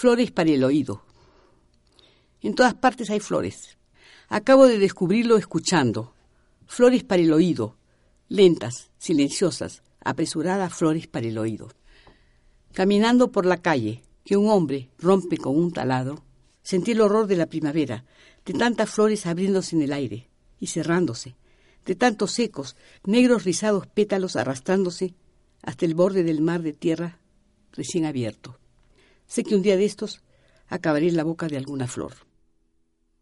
Flores para el oído. En todas partes hay flores. Acabo de descubrirlo escuchando. Flores para el oído. Lentas, silenciosas, apresuradas flores para el oído. Caminando por la calle, que un hombre rompe con un taladro, sentí el horror de la primavera, de tantas flores abriéndose en el aire y cerrándose, de tantos secos, negros rizados pétalos arrastrándose hasta el borde del mar de tierra recién abierto. Sé que un día de estos acabaré en la boca de alguna flor.